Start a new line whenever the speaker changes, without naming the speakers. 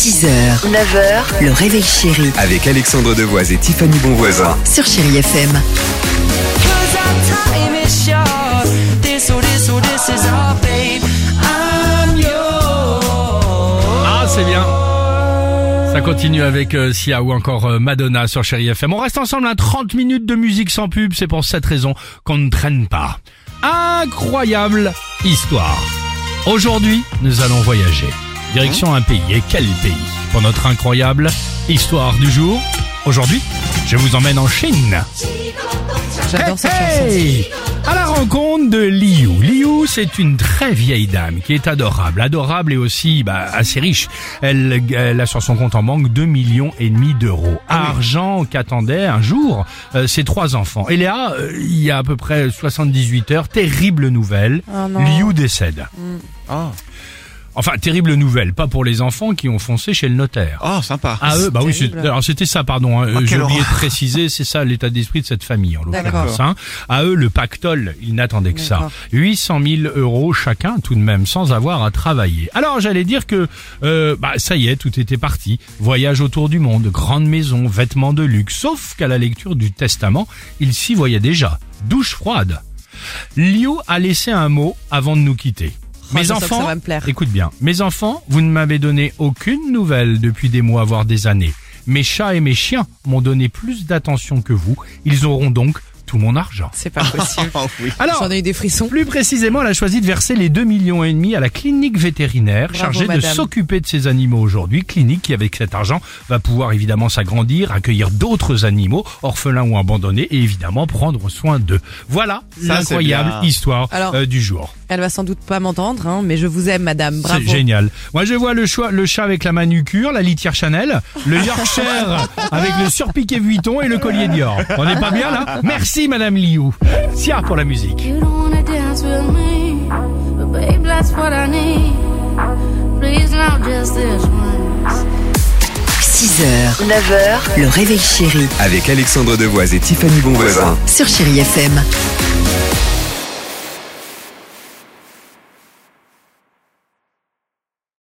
6h, 9h, le réveil chéri
Avec Alexandre Devoise et Tiffany Bonvoisin.
sur Chérie FM.
Cause our time is short. This, oh, this, oh, this is our babe. I'm yours.
Ah, c'est bien. Ça continue avec euh, Sia ou encore euh, Madonna sur Chéri FM. On reste ensemble à 30 minutes de musique sans pub. C'est pour cette raison qu'on ne traîne pas. Incroyable histoire. Aujourd'hui, nous allons voyager. Direction un pays. Et quel pays Pour notre incroyable histoire du jour. Aujourd'hui, je vous emmène en Chine.
J'adore cette
Hey À la rencontre de Liu. Liu, c'est une très vieille dame qui est adorable, adorable et aussi bah, assez riche. Elle, elle a sur son compte en banque 2 millions et demi d'euros. Argent qu'attendaient un jour euh, ses trois enfants. Et là, euh, il y a à peu près 78 heures, terrible nouvelle,
Oh non.
Liu décède. Enfin, terrible nouvelle, pas pour les enfants qui ont foncé chez le notaire.
Oh, sympa.
Ah eux, bah oui, alors c'était ça, pardon. hein,
Oh,
J'ai oublié de préciser, c'est ça l'état d'esprit de cette famille en l'occurrence. Hein. À eux, le pactole, ils n'attendaient que ça.
D'accord.
800 000 euros chacun, tout de même, sans avoir à travailler. Alors j'allais dire que, euh, bah ça y est, tout était parti. Voyage autour du monde, grande maison, vêtements de luxe. Sauf qu'à la lecture du testament, il s'y voyait déjà. Douche froide. Liu a laissé un mot avant de nous quitter. Mes
je sens que
enfants,
ça va me plaire.
écoute bien, mes enfants, vous ne m'avez donné aucune nouvelle depuis des mois, voire des années. Mes chats et mes chiens m'ont donné plus d'attention que vous. Ils auront donc tout mon argent.
C'est pas possible.
Oh, oui.
Alors,
J'en ai eu des frissons.
plus précisément, elle a choisi de verser les 2 millions et demi à la clinique vétérinaire
Bravo,
chargée de s'occuper de ces animaux aujourd'hui. Clinique qui, avec cet argent, va pouvoir évidemment s'agrandir, accueillir d'autres animaux, orphelins ou abandonnés, et évidemment prendre soin d'eux. Voilà l'incroyable histoire
Alors-
euh, du jour.
Elle va sans doute pas m'entendre, hein, mais je vous aime, madame. Bravo.
C'est génial. Moi, je vois le, choix, le chat avec la manucure, la litière Chanel, le Yorkshire avec le surpiqué Vuitton et le collier Dior. On n'est pas bien là? Merci, Madame Liu. Sia pour la musique.
This once.
6h, 9h, le réveil chéri
Avec Alexandre Devoise et Tiffany Bonvoisin.
sur Chérie FM.